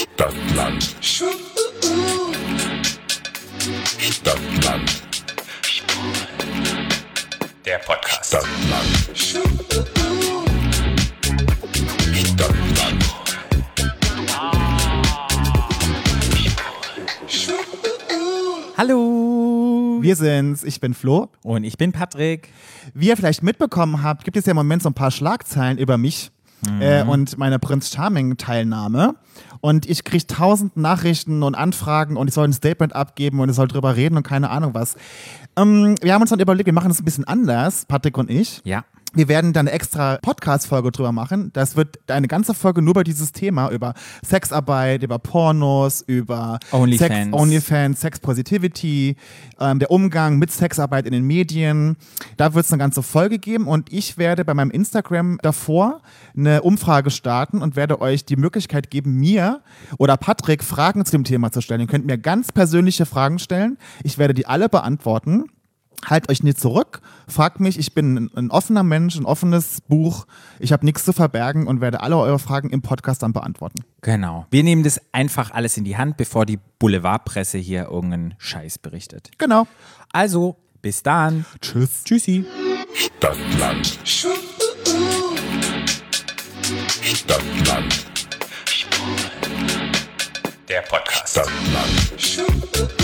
Stadtland. Stadtland. Der Podcast. Stadtland. Stadtland. Hallo! Wir sind's, ich bin Flo. Und ich bin Patrick. Wie ihr vielleicht mitbekommen habt, gibt es ja im Moment so ein paar Schlagzeilen über mich äh, und meine Prinz Charming-Teilnahme. Und ich kriege tausend Nachrichten und Anfragen und ich soll ein Statement abgeben und ich soll drüber reden und keine Ahnung was. Ähm, wir haben uns dann überlegt, wir machen das ein bisschen anders, Patrick und ich. Ja. Wir werden dann eine extra Podcast-Folge drüber machen. Das wird eine ganze Folge nur über dieses Thema, über Sexarbeit, über Pornos, über Onlyfans. Sex, Onlyfans, Sex Positivity, ähm, der Umgang mit Sexarbeit in den Medien. Da wird es eine ganze Folge geben und ich werde bei meinem Instagram davor eine Umfrage starten und werde euch die Möglichkeit geben, mir oder Patrick Fragen zu dem Thema zu stellen. Ihr könnt mir ganz persönliche Fragen stellen. Ich werde die alle beantworten. Halt euch nicht zurück, fragt mich, ich bin ein, ein offener Mensch, ein offenes Buch, ich habe nichts zu verbergen und werde alle eure Fragen im Podcast dann beantworten. Genau. Wir nehmen das einfach alles in die Hand, bevor die Boulevardpresse hier irgendeinen Scheiß berichtet. Genau. Also, bis dann. Tschüss. Tschüssi. Stadtland. Stadtland. Der Podcast. Stadtland.